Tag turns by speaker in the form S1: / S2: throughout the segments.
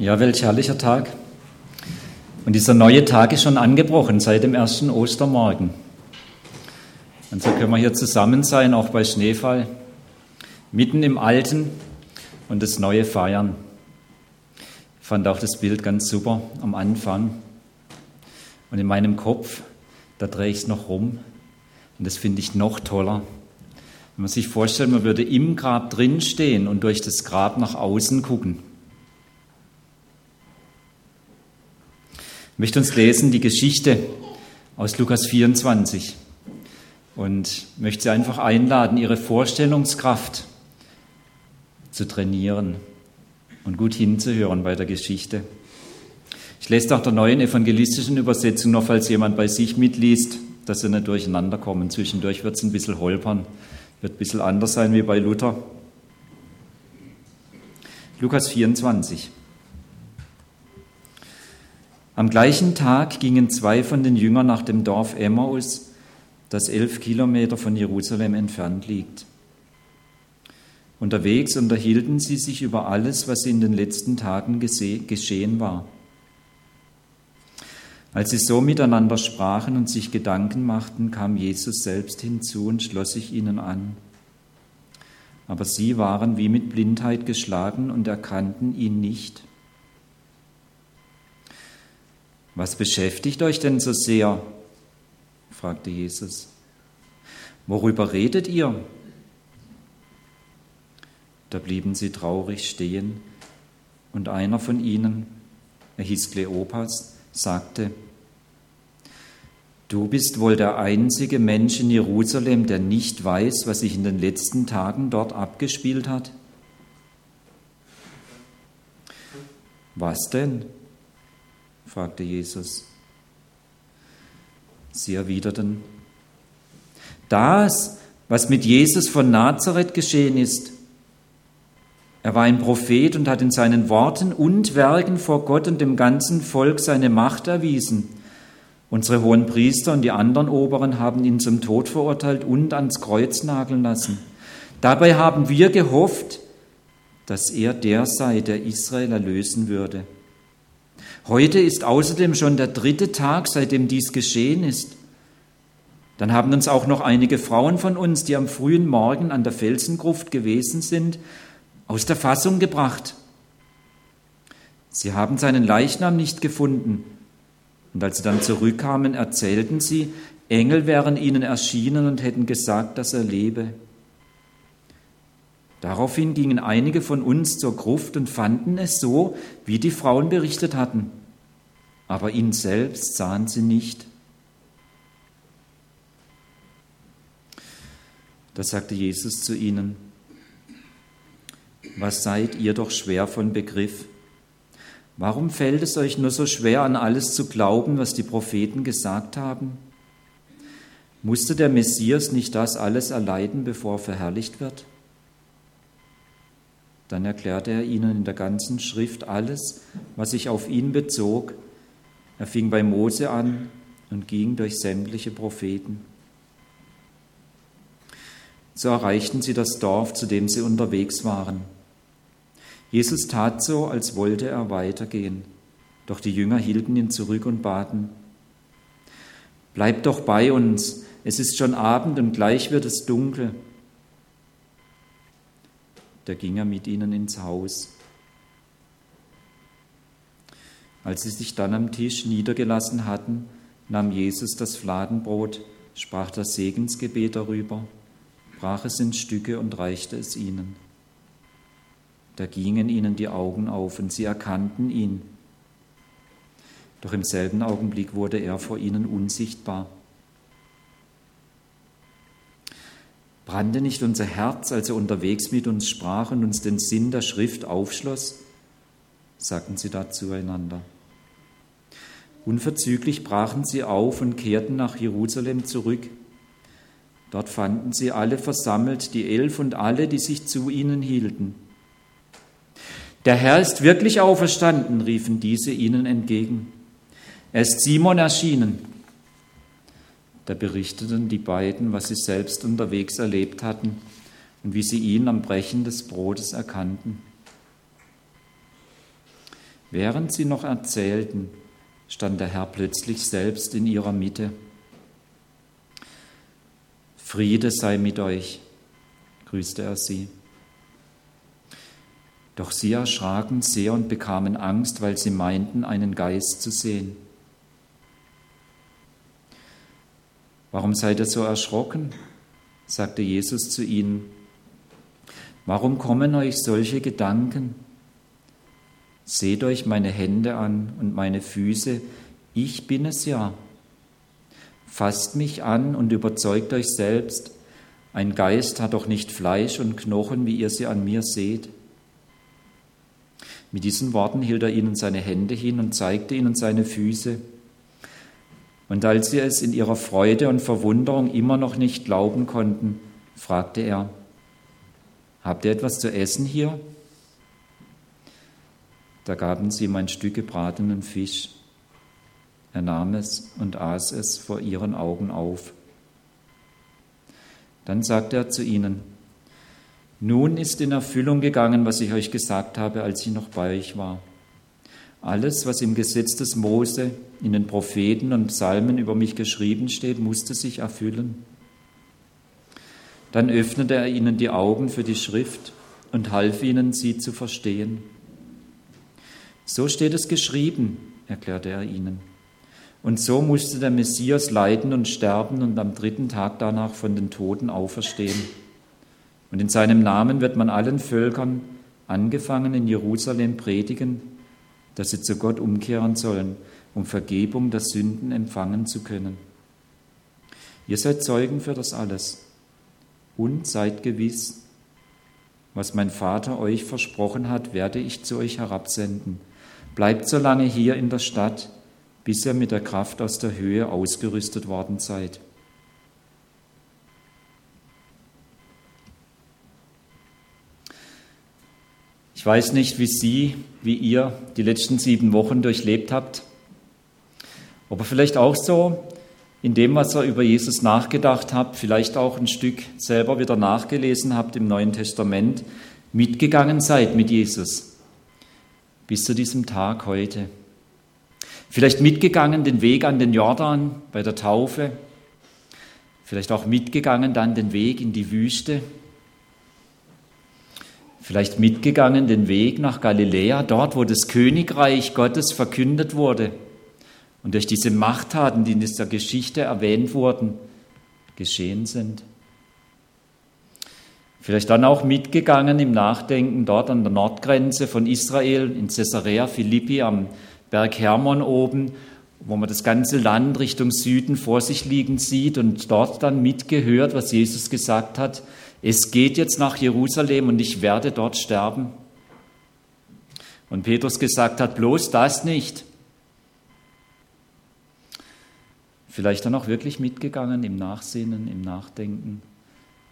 S1: Ja, welch herrlicher Tag. Und dieser neue Tag ist schon angebrochen seit dem ersten Ostermorgen. Und so können wir hier zusammen sein, auch bei Schneefall, mitten im Alten und das Neue feiern. Ich fand auch das Bild ganz super am Anfang. Und in meinem Kopf, da drehe ich es noch rum. Und das finde ich noch toller. Wenn man sich vorstellt, man würde im Grab drin stehen und durch das Grab nach außen gucken. Ich möchte uns lesen die Geschichte aus Lukas 24 und möchte Sie einfach einladen, Ihre Vorstellungskraft zu trainieren und gut hinzuhören bei der Geschichte. Ich lese auch der neuen evangelistischen Übersetzung noch, falls jemand bei sich mitliest, dass sie nicht durcheinander kommen. Zwischendurch wird es ein bisschen holpern, wird ein bisschen anders sein wie bei Luther. Lukas 24. Am gleichen Tag gingen zwei von den Jüngern nach dem Dorf Emmaus, das elf Kilometer von Jerusalem entfernt liegt. Unterwegs unterhielten sie sich über alles, was in den letzten Tagen geschehen war. Als sie so miteinander sprachen und sich Gedanken machten, kam Jesus selbst hinzu und schloss sich ihnen an. Aber sie waren wie mit Blindheit geschlagen und erkannten ihn nicht. Was beschäftigt euch denn so sehr? fragte Jesus. Worüber redet ihr? Da blieben sie traurig stehen, und einer von ihnen, er hieß Kleopas, sagte, Du bist wohl der einzige Mensch in Jerusalem, der nicht weiß, was sich in den letzten Tagen dort abgespielt hat. Was denn? Fragte Jesus. Sie erwiderten, das, was mit Jesus von Nazareth geschehen ist. Er war ein Prophet und hat in seinen Worten und Werken vor Gott und dem ganzen Volk seine Macht erwiesen. Unsere hohen Priester und die anderen Oberen haben ihn zum Tod verurteilt und ans Kreuz nageln lassen. Dabei haben wir gehofft, dass er der sei, der Israel erlösen würde. Heute ist außerdem schon der dritte Tag, seitdem dies geschehen ist. Dann haben uns auch noch einige Frauen von uns, die am frühen Morgen an der Felsengruft gewesen sind, aus der Fassung gebracht. Sie haben seinen Leichnam nicht gefunden. Und als sie dann zurückkamen, erzählten sie, Engel wären ihnen erschienen und hätten gesagt, dass er lebe. Daraufhin gingen einige von uns zur Gruft und fanden es so, wie die Frauen berichtet hatten. Aber ihn selbst sahen sie nicht. Da sagte Jesus zu ihnen, was seid ihr doch schwer von Begriff? Warum fällt es euch nur so schwer, an alles zu glauben, was die Propheten gesagt haben? Musste der Messias nicht das alles erleiden, bevor er verherrlicht wird? Dann erklärte er ihnen in der ganzen Schrift alles, was sich auf ihn bezog. Er fing bei Mose an und ging durch sämtliche Propheten. So erreichten sie das Dorf, zu dem sie unterwegs waren. Jesus tat so, als wollte er weitergehen, doch die Jünger hielten ihn zurück und baten, Bleib doch bei uns, es ist schon Abend und gleich wird es dunkel da ging er mit ihnen ins Haus. Als sie sich dann am Tisch niedergelassen hatten, nahm Jesus das Fladenbrot, sprach das Segensgebet darüber, brach es in Stücke und reichte es ihnen. Da gingen ihnen die Augen auf und sie erkannten ihn. Doch im selben Augenblick wurde er vor ihnen unsichtbar. Brannte nicht unser Herz, als er unterwegs mit uns sprach und uns den Sinn der Schrift aufschloss? Sagten sie da zueinander. Unverzüglich brachen sie auf und kehrten nach Jerusalem zurück. Dort fanden sie alle versammelt, die Elf und alle, die sich zu ihnen hielten. Der Herr ist wirklich auferstanden, riefen diese ihnen entgegen. Er ist Simon erschienen. Da berichteten die beiden, was sie selbst unterwegs erlebt hatten und wie sie ihn am Brechen des Brotes erkannten. Während sie noch erzählten, stand der Herr plötzlich selbst in ihrer Mitte. Friede sei mit euch, grüßte er sie. Doch sie erschraken sehr und bekamen Angst, weil sie meinten, einen Geist zu sehen. Warum seid ihr so erschrocken? sagte Jesus zu ihnen. Warum kommen euch solche Gedanken? Seht euch meine Hände an und meine Füße, ich bin es ja. Fasst mich an und überzeugt euch selbst, ein Geist hat doch nicht Fleisch und Knochen, wie ihr sie an mir seht. Mit diesen Worten hielt er ihnen seine Hände hin und zeigte ihnen seine Füße. Und als sie es in ihrer Freude und Verwunderung immer noch nicht glauben konnten, fragte er, Habt ihr etwas zu essen hier? Da gaben sie ihm ein Stück gebratenen Fisch. Er nahm es und aß es vor ihren Augen auf. Dann sagte er zu ihnen, nun ist in Erfüllung gegangen, was ich euch gesagt habe, als ich noch bei euch war. Alles, was im Gesetz des Mose, in den Propheten und Psalmen über mich geschrieben steht, musste sich erfüllen. Dann öffnete er ihnen die Augen für die Schrift und half ihnen, sie zu verstehen. So steht es geschrieben, erklärte er ihnen. Und so musste der Messias leiden und sterben und am dritten Tag danach von den Toten auferstehen. Und in seinem Namen wird man allen Völkern, angefangen in Jerusalem, predigen, dass sie zu Gott umkehren sollen, um Vergebung der Sünden empfangen zu können. Ihr seid Zeugen für das alles und seid gewiss, was mein Vater euch versprochen hat, werde ich zu euch herabsenden. Bleibt so lange hier in der Stadt, bis ihr mit der Kraft aus der Höhe ausgerüstet worden seid. Ich weiß nicht, wie Sie, wie ihr die letzten sieben Wochen durchlebt habt, aber vielleicht auch so in dem, was ihr über Jesus nachgedacht habt, vielleicht auch ein Stück selber wieder nachgelesen habt im Neuen Testament, mitgegangen seid mit Jesus bis zu diesem Tag heute. Vielleicht mitgegangen den Weg an den Jordan bei der Taufe, vielleicht auch mitgegangen dann den Weg in die Wüste, vielleicht mitgegangen den Weg nach Galiläa, dort wo das Königreich Gottes verkündet wurde und durch diese Machttaten, die in dieser Geschichte erwähnt wurden, geschehen sind. Vielleicht dann auch mitgegangen im Nachdenken dort an der Nordgrenze von Israel in Caesarea Philippi am Berg Hermon oben, wo man das ganze Land Richtung Süden vor sich liegen sieht und dort dann mitgehört, was Jesus gesagt hat. Es geht jetzt nach Jerusalem und ich werde dort sterben. Und Petrus gesagt hat, bloß das nicht. Vielleicht dann auch wirklich mitgegangen im Nachsinnen, im Nachdenken.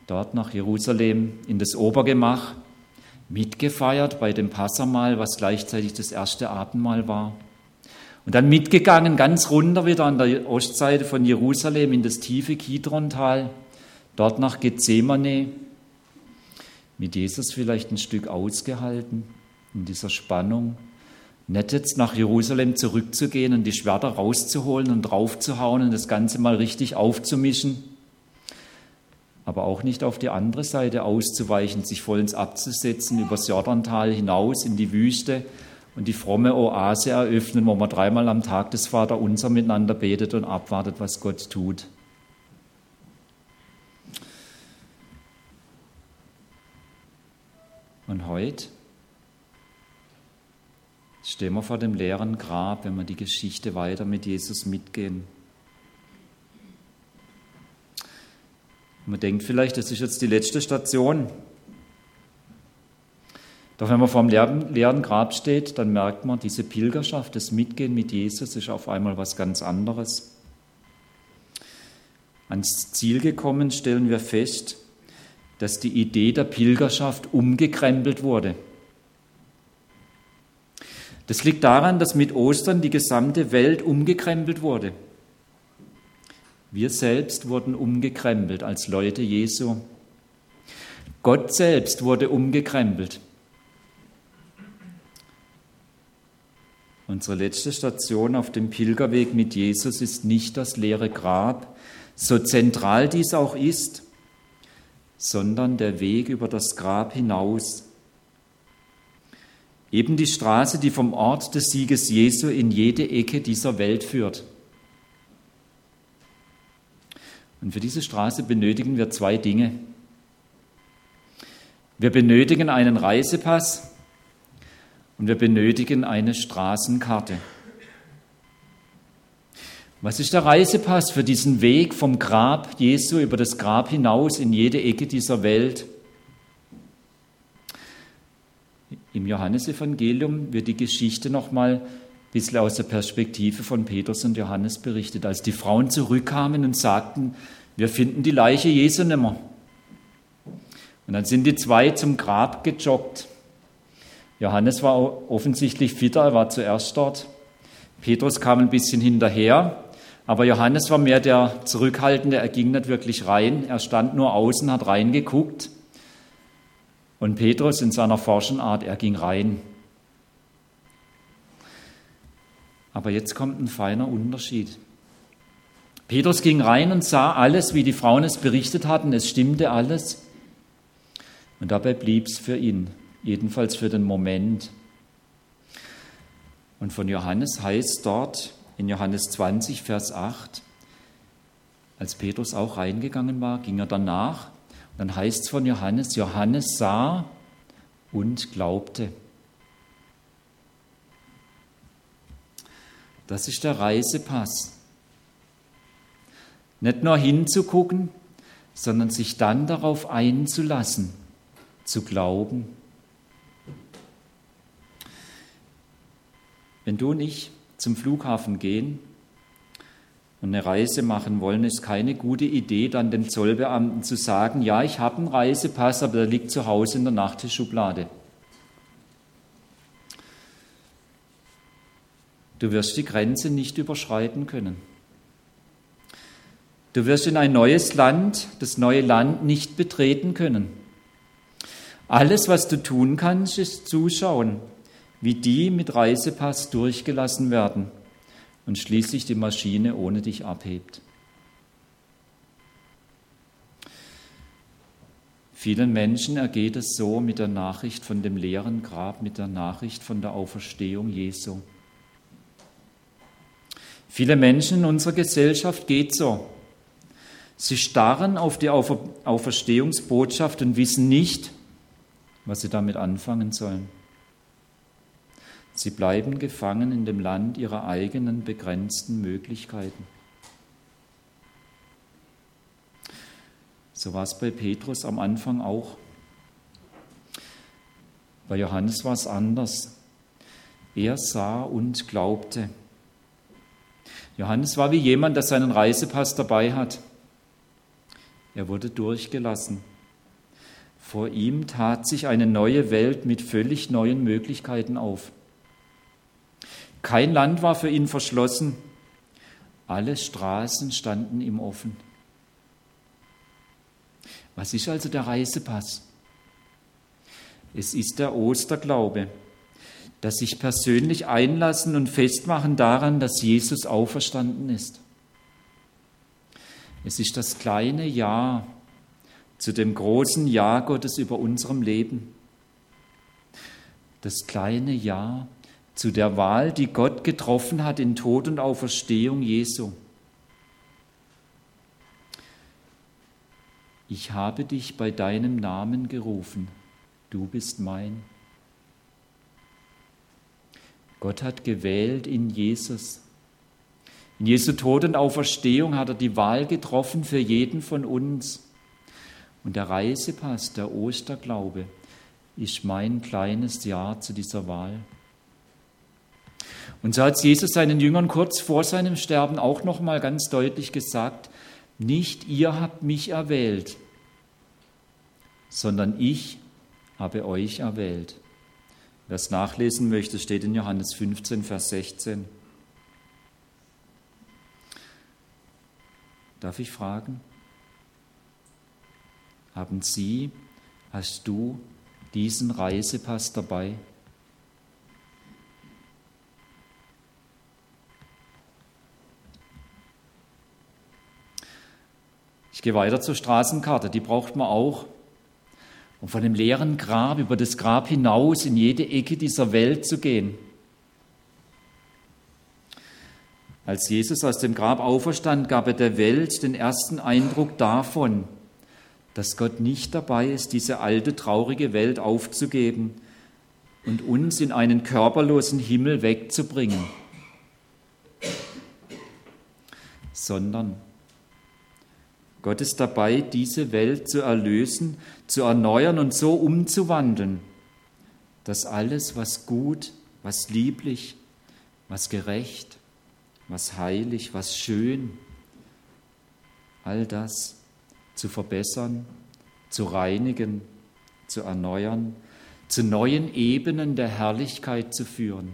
S1: Dort nach Jerusalem in das Obergemach, mitgefeiert bei dem Passamal, was gleichzeitig das erste Abendmahl war. Und dann mitgegangen ganz runter wieder an der Ostseite von Jerusalem in das tiefe Kidrontal, dort nach Gethsemane, mit Jesus vielleicht ein Stück ausgehalten in dieser Spannung. Nicht jetzt nach Jerusalem zurückzugehen und die Schwerter rauszuholen und draufzuhauen und das Ganze mal richtig aufzumischen, aber auch nicht auf die andere Seite auszuweichen, sich vollends abzusetzen, übers Jordantal hinaus in die Wüste und die fromme Oase eröffnen, wo man dreimal am Tag des Vater unser miteinander betet und abwartet, was Gott tut. Und heute stehen wir vor dem leeren Grab, wenn wir die Geschichte weiter mit Jesus mitgehen. Man denkt vielleicht, das ist jetzt die letzte Station. Doch wenn man vor dem leeren Grab steht, dann merkt man, diese Pilgerschaft, das Mitgehen mit Jesus ist auf einmal was ganz anderes. Ans Ziel gekommen stellen wir fest, dass die Idee der Pilgerschaft umgekrempelt wurde. Das liegt daran, dass mit Ostern die gesamte Welt umgekrempelt wurde. Wir selbst wurden umgekrempelt als Leute Jesu. Gott selbst wurde umgekrempelt. Unsere letzte Station auf dem Pilgerweg mit Jesus ist nicht das leere Grab, so zentral dies auch ist, sondern der Weg über das Grab hinaus. Eben die Straße, die vom Ort des Sieges Jesu in jede Ecke dieser Welt führt. Und für diese Straße benötigen wir zwei Dinge. Wir benötigen einen Reisepass und wir benötigen eine Straßenkarte. Was ist der Reisepass für diesen Weg vom Grab Jesu über das Grab hinaus in jede Ecke dieser Welt? Im Johannesevangelium wird die Geschichte nochmal bisschen aus der Perspektive von Petrus und Johannes berichtet, als die Frauen zurückkamen und sagten, wir finden die Leiche Jesu nimmer. Und dann sind die zwei zum Grab gejoggt. Johannes war offensichtlich fitter, er war zuerst dort. Petrus kam ein bisschen hinterher, aber Johannes war mehr der Zurückhaltende, er ging nicht wirklich rein, er stand nur außen, hat reingeguckt. Und Petrus in seiner Forschenart, er ging rein. Aber jetzt kommt ein feiner Unterschied. Petrus ging rein und sah alles, wie die Frauen es berichtet hatten, es stimmte alles. Und dabei blieb es für ihn, jedenfalls für den Moment. Und von Johannes heißt dort in Johannes 20, Vers 8, als Petrus auch reingegangen war, ging er danach. Und dann heißt es von Johannes, Johannes sah und glaubte. Das ist der Reisepass. Nicht nur hinzugucken, sondern sich dann darauf einzulassen zu glauben. Wenn du und ich zum Flughafen gehen und eine Reise machen wollen, ist keine gute Idee, dann dem Zollbeamten zu sagen, ja, ich habe einen Reisepass, aber der liegt zu Hause in der Nachttischschublade. Du wirst die Grenze nicht überschreiten können. Du wirst in ein neues Land, das neue Land nicht betreten können. Alles, was du tun kannst, ist zuschauen, wie die mit Reisepass durchgelassen werden und schließlich die Maschine ohne dich abhebt. Vielen Menschen ergeht es so mit der Nachricht von dem leeren Grab, mit der Nachricht von der Auferstehung Jesu. Viele Menschen in unserer Gesellschaft geht so. Sie starren auf die Auferstehungsbotschaft und wissen nicht, was sie damit anfangen sollen. Sie bleiben gefangen in dem Land ihrer eigenen begrenzten Möglichkeiten. So war es bei Petrus am Anfang auch. Bei Johannes war es anders. Er sah und glaubte. Johannes war wie jemand, der seinen Reisepass dabei hat. Er wurde durchgelassen. Vor ihm tat sich eine neue Welt mit völlig neuen Möglichkeiten auf. Kein Land war für ihn verschlossen. Alle Straßen standen ihm offen. Was ist also der Reisepass? Es ist der Osterglaube, das sich persönlich einlassen und festmachen daran, dass Jesus auferstanden ist. Es ist das kleine Ja zu dem großen Ja Gottes über unserem Leben. Das kleine Ja zu der Wahl, die Gott getroffen hat in Tod und Auferstehung Jesu. Ich habe dich bei deinem Namen gerufen, du bist mein. Gott hat gewählt in Jesus. In Jesu Tod und Auferstehung hat er die Wahl getroffen für jeden von uns. Und der Reisepass, der Osterglaube, ist mein kleines Ja zu dieser Wahl. Und so hat Jesus seinen Jüngern kurz vor seinem Sterben auch noch mal ganz deutlich gesagt: Nicht ihr habt mich erwählt, sondern ich habe euch erwählt. Wer es nachlesen möchte, steht in Johannes 15, Vers 16. Darf ich fragen? Haben Sie, hast du diesen Reisepass dabei? Ich gehe weiter zur Straßenkarte, die braucht man auch. Um von dem leeren Grab über das Grab hinaus in jede Ecke dieser Welt zu gehen. Als Jesus aus dem Grab auferstand, gab er der Welt den ersten Eindruck davon, dass Gott nicht dabei ist, diese alte, traurige Welt aufzugeben und uns in einen körperlosen Himmel wegzubringen, sondern Gott ist dabei, diese Welt zu erlösen, zu erneuern und so umzuwandeln, dass alles, was gut, was lieblich, was gerecht, was heilig, was schön, all das zu verbessern, zu reinigen, zu erneuern, zu neuen Ebenen der Herrlichkeit zu führen.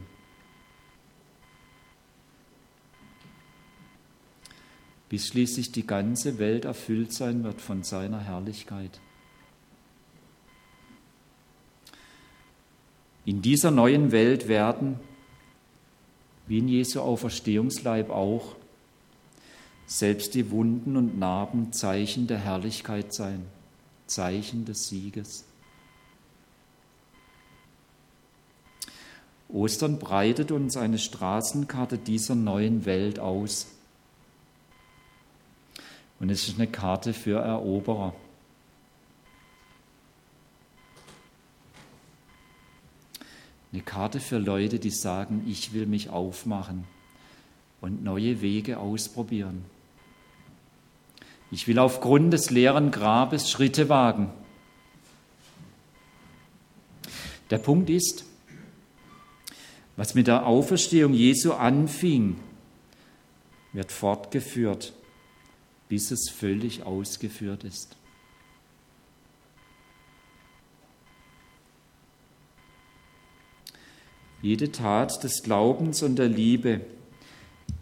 S1: Bis schließlich die ganze Welt erfüllt sein wird von seiner Herrlichkeit. In dieser neuen Welt werden wie in Jesu Auferstehungsleib auch, selbst die Wunden und Narben Zeichen der Herrlichkeit sein, Zeichen des Sieges. Ostern breitet uns eine Straßenkarte dieser neuen Welt aus. Und es ist eine Karte für Eroberer. Eine Karte für Leute, die sagen, ich will mich aufmachen und neue Wege ausprobieren. Ich will aufgrund des leeren Grabes Schritte wagen. Der Punkt ist, was mit der Auferstehung Jesu anfing, wird fortgeführt, bis es völlig ausgeführt ist. jede Tat des Glaubens und der Liebe,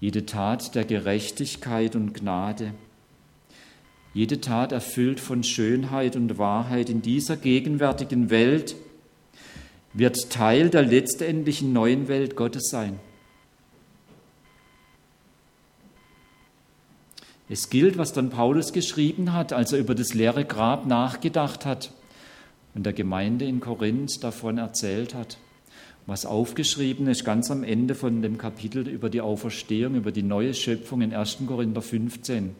S1: jede Tat der Gerechtigkeit und Gnade, jede Tat erfüllt von Schönheit und Wahrheit in dieser gegenwärtigen Welt, wird Teil der letztendlichen neuen Welt Gottes sein. Es gilt, was dann Paulus geschrieben hat, als er über das leere Grab nachgedacht hat und der Gemeinde in Korinth davon erzählt hat was aufgeschrieben ist ganz am Ende von dem Kapitel über die Auferstehung, über die neue Schöpfung in 1. Korinther 15.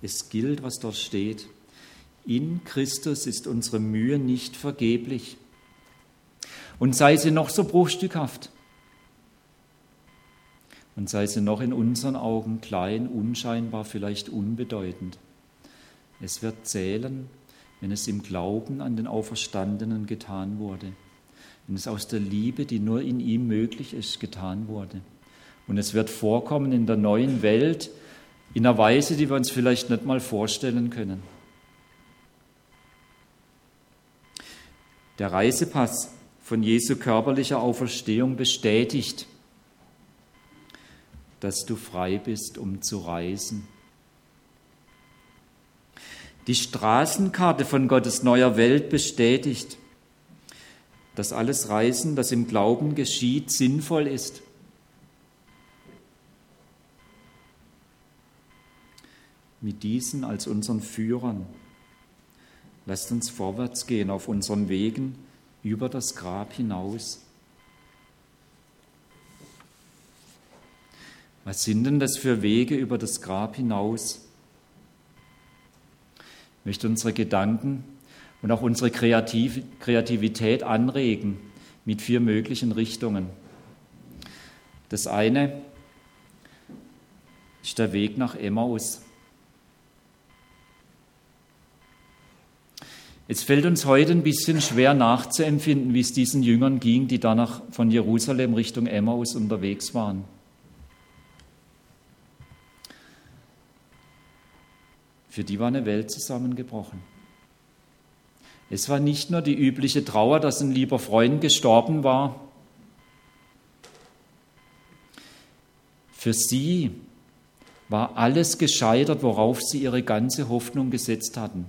S1: Es gilt, was dort steht. In Christus ist unsere Mühe nicht vergeblich. Und sei sie noch so bruchstückhaft. Und sei sie noch in unseren Augen klein, unscheinbar, vielleicht unbedeutend. Es wird zählen, wenn es im Glauben an den Auferstandenen getan wurde wenn es aus der Liebe, die nur in ihm möglich ist, getan wurde. Und es wird vorkommen in der neuen Welt in einer Weise, die wir uns vielleicht nicht mal vorstellen können. Der Reisepass von Jesu körperlicher Auferstehung bestätigt, dass du frei bist, um zu reisen. Die Straßenkarte von Gottes neuer Welt bestätigt, dass alles Reisen, das im Glauben geschieht, sinnvoll ist. Mit diesen als unseren Führern lasst uns vorwärts gehen auf unseren Wegen über das Grab hinaus. Was sind denn das für Wege über das Grab hinaus? Ich möchte unsere Gedanken und auch unsere Kreativ Kreativität anregen mit vier möglichen Richtungen. Das eine ist der Weg nach Emmaus. Es fällt uns heute ein bisschen schwer nachzuempfinden, wie es diesen Jüngern ging, die danach von Jerusalem Richtung Emmaus unterwegs waren. Für die war eine Welt zusammengebrochen. Es war nicht nur die übliche Trauer, dass ein lieber Freund gestorben war. Für sie war alles gescheitert, worauf sie ihre ganze Hoffnung gesetzt hatten.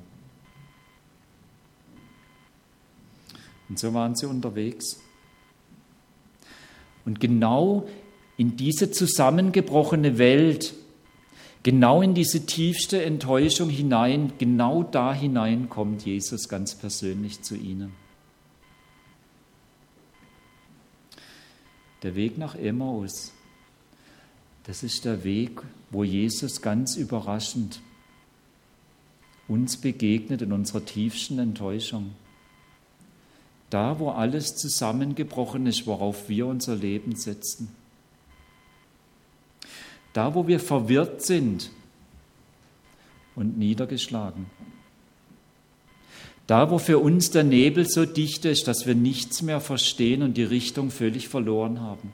S1: Und so waren sie unterwegs. Und genau in diese zusammengebrochene Welt Genau in diese tiefste Enttäuschung hinein, genau da hinein kommt Jesus ganz persönlich zu ihnen. Der Weg nach Emmaus, das ist der Weg, wo Jesus ganz überraschend uns begegnet in unserer tiefsten Enttäuschung. Da, wo alles zusammengebrochen ist, worauf wir unser Leben setzen. Da, wo wir verwirrt sind und niedergeschlagen. Da, wo für uns der Nebel so dicht ist, dass wir nichts mehr verstehen und die Richtung völlig verloren haben.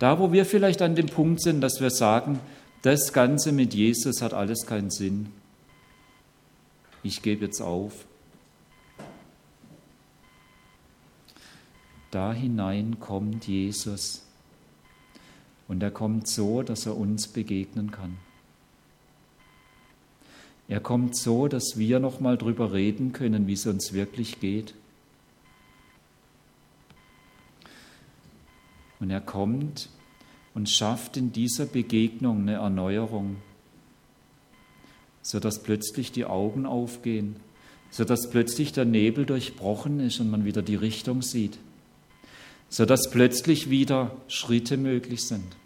S1: Da, wo wir vielleicht an dem Punkt sind, dass wir sagen, das Ganze mit Jesus hat alles keinen Sinn. Ich gebe jetzt auf. Da hinein kommt Jesus. Und er kommt so, dass er uns begegnen kann. Er kommt so, dass wir noch mal drüber reden können, wie es uns wirklich geht. Und er kommt und schafft in dieser Begegnung eine Erneuerung, sodass plötzlich die Augen aufgehen, sodass plötzlich der Nebel durchbrochen ist und man wieder die Richtung sieht, sodass plötzlich wieder Schritte möglich sind.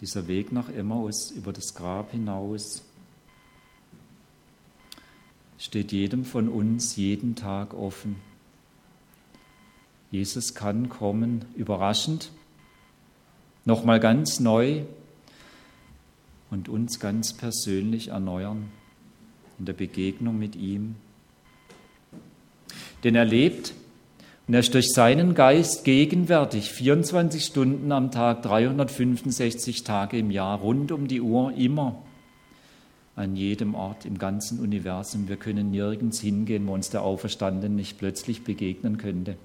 S1: Dieser Weg nach Emmaus über das Grab hinaus steht jedem von uns jeden Tag offen. Jesus kann kommen, überraschend, nochmal ganz neu und uns ganz persönlich erneuern in der Begegnung mit ihm. Denn er lebt und er ist durch seinen Geist gegenwärtig, 24 Stunden am Tag, 365 Tage im Jahr, rund um die Uhr, immer an jedem Ort im ganzen Universum. Wir können nirgends hingehen, wo uns der Auferstandene nicht plötzlich begegnen könnte.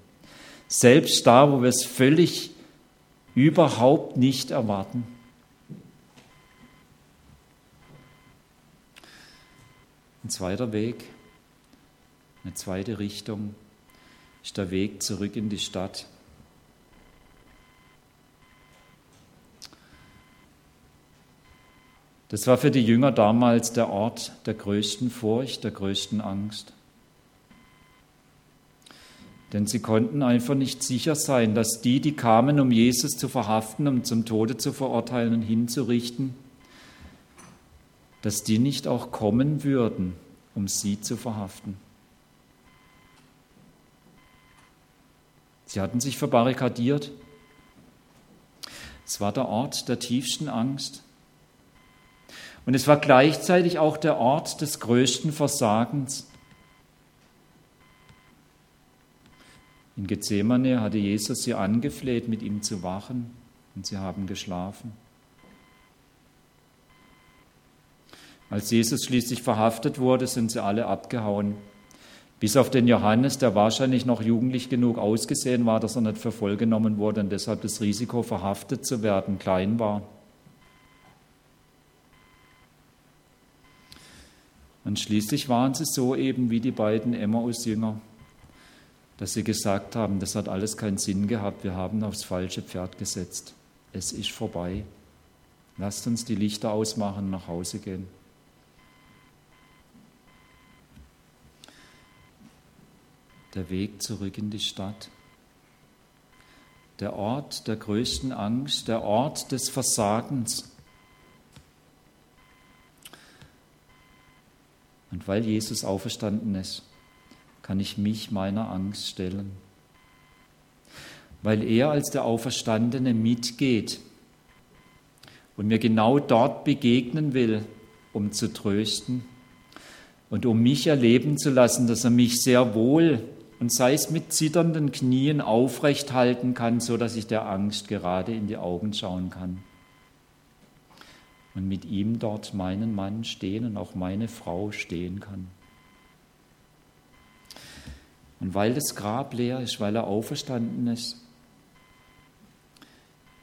S1: Selbst da, wo wir es völlig überhaupt nicht erwarten. Ein zweiter Weg, eine zweite Richtung ist der Weg zurück in die Stadt. Das war für die Jünger damals der Ort der größten Furcht, der größten Angst. Denn sie konnten einfach nicht sicher sein, dass die, die kamen, um Jesus zu verhaften, um zum Tode zu verurteilen und hinzurichten, dass die nicht auch kommen würden, um sie zu verhaften. Sie hatten sich verbarrikadiert. Es war der Ort der tiefsten Angst. Und es war gleichzeitig auch der Ort des größten Versagens. In Gethsemane hatte Jesus sie angefleht, mit ihm zu wachen, und sie haben geschlafen. Als Jesus schließlich verhaftet wurde, sind sie alle abgehauen. Bis auf den Johannes, der wahrscheinlich noch jugendlich genug ausgesehen war, dass er nicht für voll genommen wurde und deshalb das Risiko, verhaftet zu werden, klein war. Und schließlich waren sie so eben wie die beiden Emmaus-Jünger, dass sie gesagt haben, das hat alles keinen Sinn gehabt, wir haben aufs falsche Pferd gesetzt. Es ist vorbei. Lasst uns die Lichter ausmachen und nach Hause gehen. Der Weg zurück in die Stadt. Der Ort der größten Angst, der Ort des Versagens. Und weil Jesus auferstanden ist, kann ich mich meiner Angst stellen. Weil er als der Auferstandene mitgeht und mir genau dort begegnen will, um zu trösten und um mich erleben zu lassen, dass er mich sehr wohl und sei es mit zitternden Knien aufrecht halten kann, so dass ich der Angst gerade in die Augen schauen kann. Und mit ihm dort meinen Mann stehen und auch meine Frau stehen kann. Und weil das Grab leer ist, weil er auferstanden ist,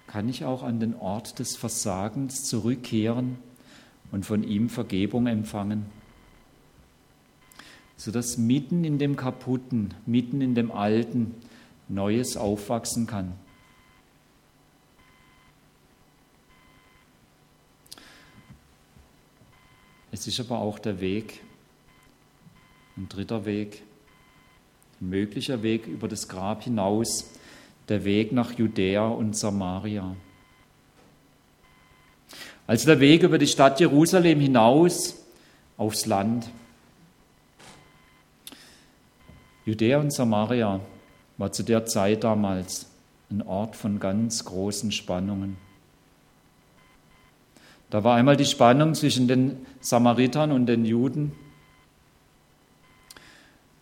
S1: kann ich auch an den Ort des Versagens zurückkehren und von ihm Vergebung empfangen. Sodass mitten in dem Kaputten, mitten in dem Alten Neues aufwachsen kann. Es ist aber auch der Weg, ein dritter Weg, ein möglicher Weg über das Grab hinaus, der Weg nach Judäa und Samaria. Also der Weg über die Stadt Jerusalem hinaus aufs Land. Judäa und Samaria war zu der Zeit damals ein Ort von ganz großen Spannungen. Da war einmal die Spannung zwischen den Samaritern und den Juden.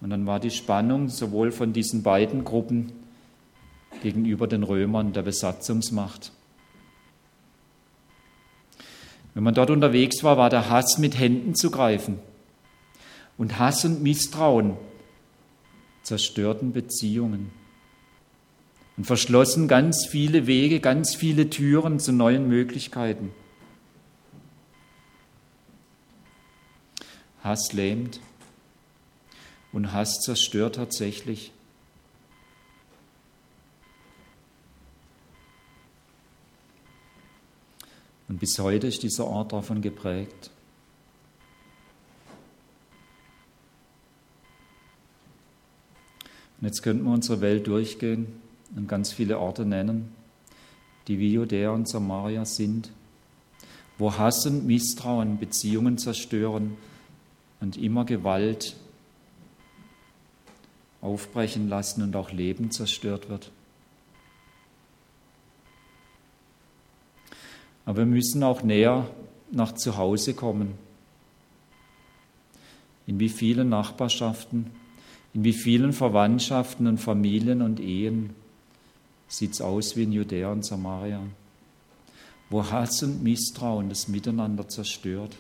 S1: Und dann war die Spannung sowohl von diesen beiden Gruppen gegenüber den Römern der Besatzungsmacht. Wenn man dort unterwegs war, war der Hass mit Händen zu greifen. Und Hass und Misstrauen zerstörten Beziehungen und verschlossen ganz viele Wege, ganz viele Türen zu neuen Möglichkeiten. Hass lähmt und Hass zerstört tatsächlich. Und bis heute ist dieser Ort davon geprägt. Und jetzt könnten wir unsere Welt durchgehen und ganz viele Orte nennen, die wie Judäa und Samaria sind, wo Hass und Misstrauen Beziehungen zerstören und immer Gewalt aufbrechen lassen und auch Leben zerstört wird. Aber wir müssen auch näher nach zu Hause kommen. In wie vielen Nachbarschaften, in wie vielen Verwandtschaften und Familien und Ehen sieht es aus wie in Judäa und Samaria, wo Hass und Misstrauen das Miteinander zerstört.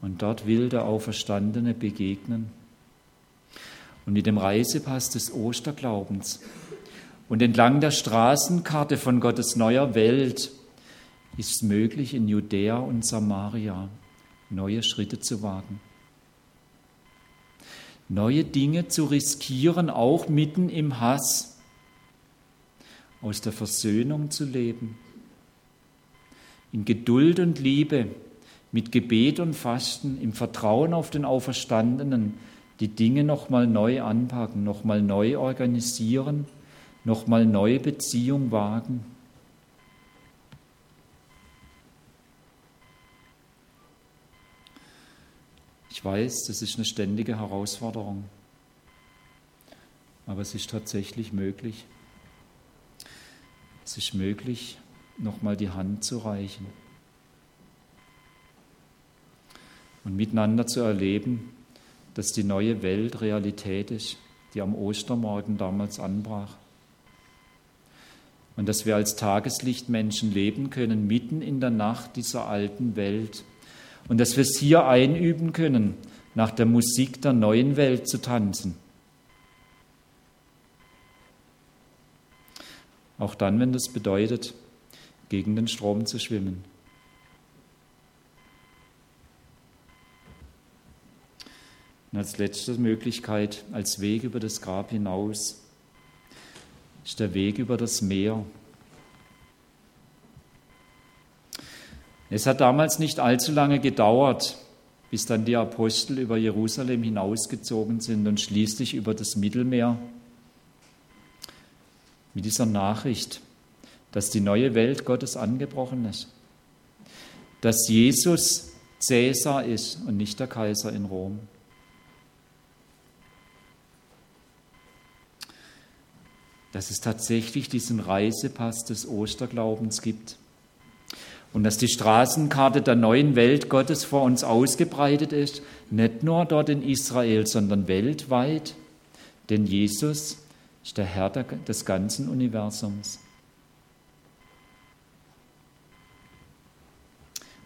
S1: Und dort will der Auferstandene begegnen. Und mit dem Reisepass des Osterglaubens und entlang der Straßenkarte von Gottes neuer Welt ist es möglich, in Judäa und Samaria neue Schritte zu wagen. Neue Dinge zu riskieren, auch mitten im Hass, aus der Versöhnung zu leben, in Geduld und Liebe, mit Gebet und Fasten, im Vertrauen auf den Auferstandenen, die Dinge nochmal neu anpacken, nochmal neu organisieren nochmal neue Beziehung wagen. Ich weiß, das ist eine ständige Herausforderung, aber es ist tatsächlich möglich. Es ist möglich, nochmal die Hand zu reichen und miteinander zu erleben, dass die neue Welt Realität ist, die am Ostermorgen damals anbrach. Und dass wir als Tageslichtmenschen leben können mitten in der Nacht dieser alten Welt und dass wir es hier einüben können, nach der Musik der neuen Welt zu tanzen. Auch dann, wenn das bedeutet, gegen den Strom zu schwimmen. Und als letzte Möglichkeit, als Weg über das Grab hinaus, ist der Weg über das Meer. Es hat damals nicht allzu lange gedauert, bis dann die Apostel über Jerusalem hinausgezogen sind und schließlich über das Mittelmeer mit dieser Nachricht, dass die neue Welt Gottes angebrochen ist, dass Jesus Cäsar ist und nicht der Kaiser in Rom. dass es tatsächlich diesen Reisepass des Osterglaubens gibt und dass die Straßenkarte der neuen Welt Gottes vor uns ausgebreitet ist, nicht nur dort in Israel, sondern weltweit, denn Jesus ist der Herr des ganzen Universums.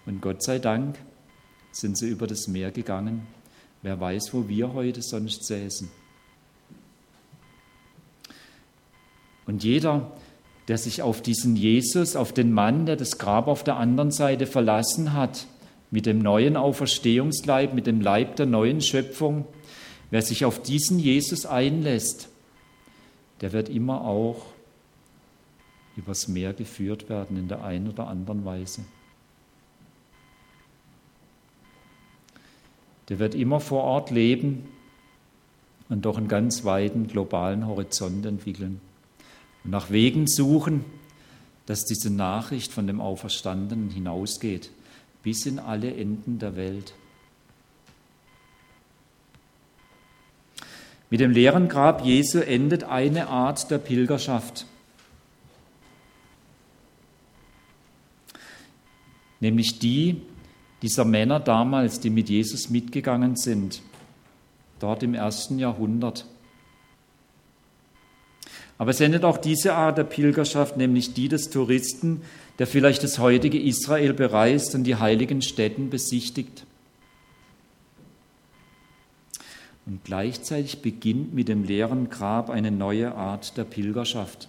S1: Und Gott sei Dank sind sie über das Meer gegangen. Wer weiß, wo wir heute sonst säßen. Und jeder, der sich auf diesen Jesus, auf den Mann, der das Grab auf der anderen Seite verlassen hat, mit dem neuen Auferstehungsleib, mit dem Leib der neuen Schöpfung. Wer sich auf diesen Jesus einlässt, der wird immer auch übers Meer geführt werden in der einen oder anderen Weise. Der wird immer vor Ort leben und doch einen ganz weiten globalen Horizont entwickeln und nach Wegen suchen, dass diese Nachricht von dem Auferstandenen hinausgeht, bis in alle Enden der Welt. Mit dem leeren Grab Jesu endet eine Art der Pilgerschaft. Nämlich die dieser Männer damals, die mit Jesus mitgegangen sind, dort im ersten Jahrhundert. Aber es endet auch diese Art der Pilgerschaft, nämlich die des Touristen, der vielleicht das heutige Israel bereist und die heiligen Städten besichtigt. Und gleichzeitig beginnt mit dem leeren Grab eine neue Art der Pilgerschaft.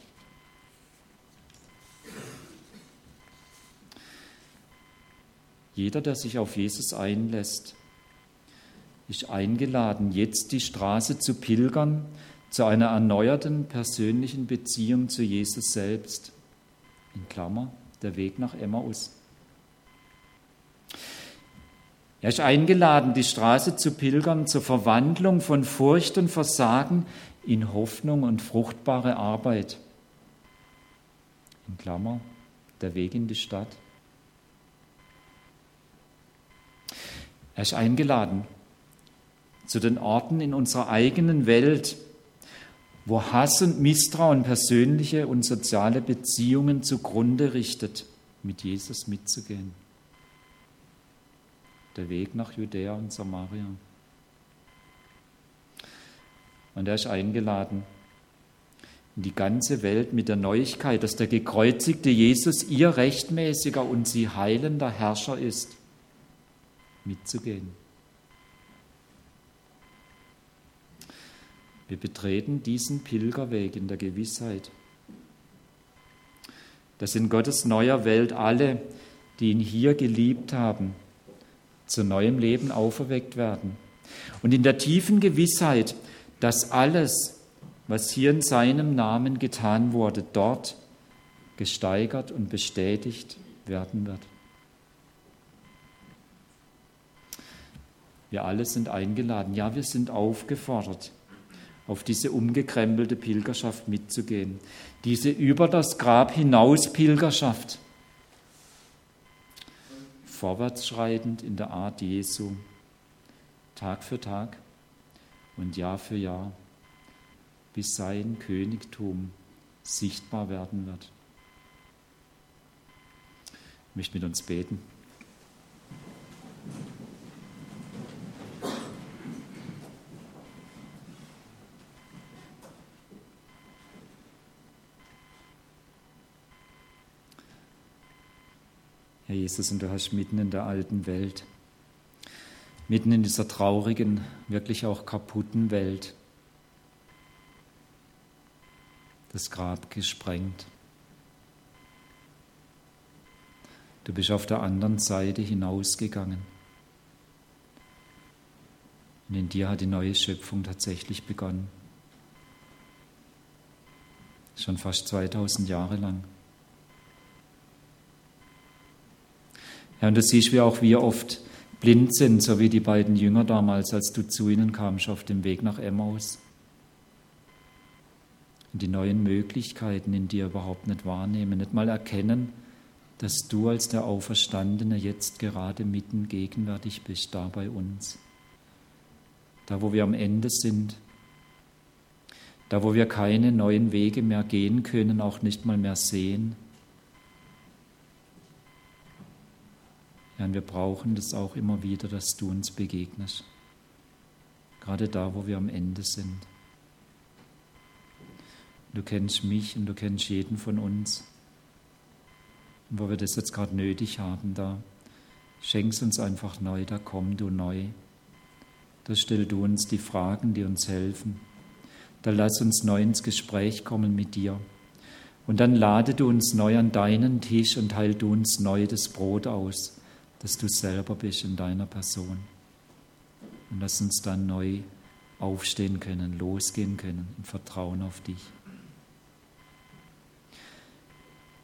S1: Jeder, der sich auf Jesus einlässt, ist eingeladen, jetzt die Straße zu pilgern, zu einer erneuerten persönlichen Beziehung zu Jesus selbst. In Klammer, der Weg nach Emmaus. Er ist eingeladen, die Straße zu pilgern zur Verwandlung von Furcht und Versagen in Hoffnung und fruchtbare Arbeit. In Klammer, der Weg in die Stadt. Er ist eingeladen zu den Orten in unserer eigenen Welt, wo Hass und Misstrauen persönliche und soziale Beziehungen zugrunde richtet, mit Jesus mitzugehen. Der Weg nach Judäa und Samaria. Und er ist eingeladen in die ganze Welt mit der Neuigkeit, dass der gekreuzigte Jesus ihr rechtmäßiger und sie heilender Herrscher ist, mitzugehen. Wir betreten diesen Pilgerweg in der Gewissheit, dass in Gottes neuer Welt alle, die ihn hier geliebt haben, zu neuem Leben auferweckt werden. Und in der tiefen Gewissheit, dass alles, was hier in seinem Namen getan wurde, dort gesteigert und bestätigt werden wird. Wir alle sind eingeladen, ja, wir sind aufgefordert, auf diese umgekrempelte Pilgerschaft mitzugehen. Diese über das Grab hinaus Pilgerschaft. Vorwärtsschreitend in der Art Jesu, Tag für Tag und Jahr für Jahr, bis sein Königtum sichtbar werden wird. Ich möchte mit uns beten. Herr Jesus, und du hast mitten in der alten Welt, mitten in dieser traurigen, wirklich auch kaputten Welt, das Grab gesprengt. Du bist auf der anderen Seite hinausgegangen. Und in dir hat die neue Schöpfung tatsächlich begonnen. Schon fast 2000 Jahre lang. Ja, und du siehst, wie auch wir oft blind sind, so wie die beiden Jünger damals, als du zu ihnen kamst auf dem Weg nach Emmaus. Und die neuen Möglichkeiten in dir überhaupt nicht wahrnehmen, nicht mal erkennen, dass du als der Auferstandene jetzt gerade mitten gegenwärtig bist, da bei uns. Da, wo wir am Ende sind, da, wo wir keine neuen Wege mehr gehen können, auch nicht mal mehr sehen, Und wir brauchen das auch immer wieder, dass du uns begegnest. Gerade da, wo wir am Ende sind. Du kennst mich und du kennst jeden von uns. Und wo wir das jetzt gerade nötig haben, da schenkst uns einfach neu, da komm du neu. Da stell du uns die Fragen, die uns helfen. Da lass uns neu ins Gespräch kommen mit dir. Und dann lade du uns neu an deinen Tisch und heil du uns neu das Brot aus dass du selber bist in deiner Person. Und lass uns dann neu aufstehen können, losgehen können, im Vertrauen auf dich.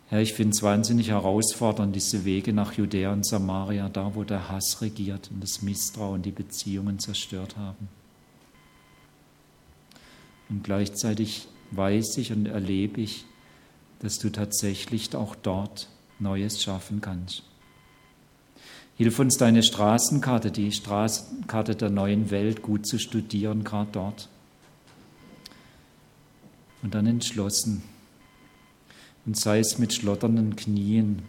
S1: Herr, ich finde es wahnsinnig herausfordernd, diese Wege nach Judäa und Samaria, da wo der Hass regiert und das Misstrauen die Beziehungen zerstört haben. Und gleichzeitig weiß ich und erlebe ich, dass du tatsächlich auch dort Neues schaffen kannst. Hilf uns, deine Straßenkarte, die Straßenkarte der neuen Welt gut zu studieren, gerade dort. Und dann entschlossen, und sei es mit schlotternden Knien,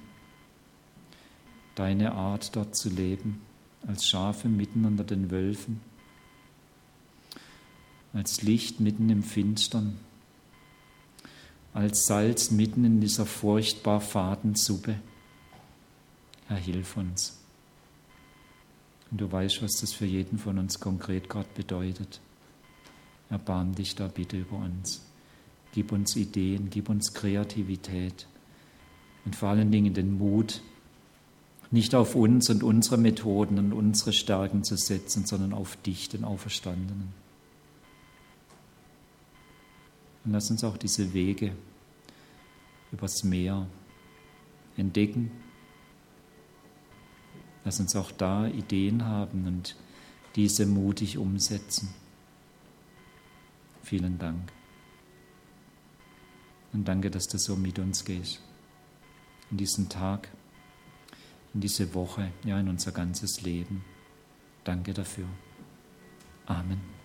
S1: deine Art dort zu leben, als Schafe mitten unter den Wölfen, als Licht mitten im Finstern, als Salz mitten in dieser furchtbar faden Suppe. Herr, hilf uns. Und du weißt, was das für jeden von uns konkret gerade bedeutet. Erbarm dich da bitte über uns. Gib uns Ideen, gib uns Kreativität und vor allen Dingen den Mut, nicht auf uns und unsere Methoden und unsere Stärken zu setzen, sondern auf dich, den Auferstandenen. Und lass uns auch diese Wege übers Meer entdecken. Lass uns auch da Ideen haben und diese mutig umsetzen. Vielen Dank. Und danke, dass du so mit uns gehst. In diesen Tag, in diese Woche, ja, in unser ganzes Leben. Danke dafür. Amen.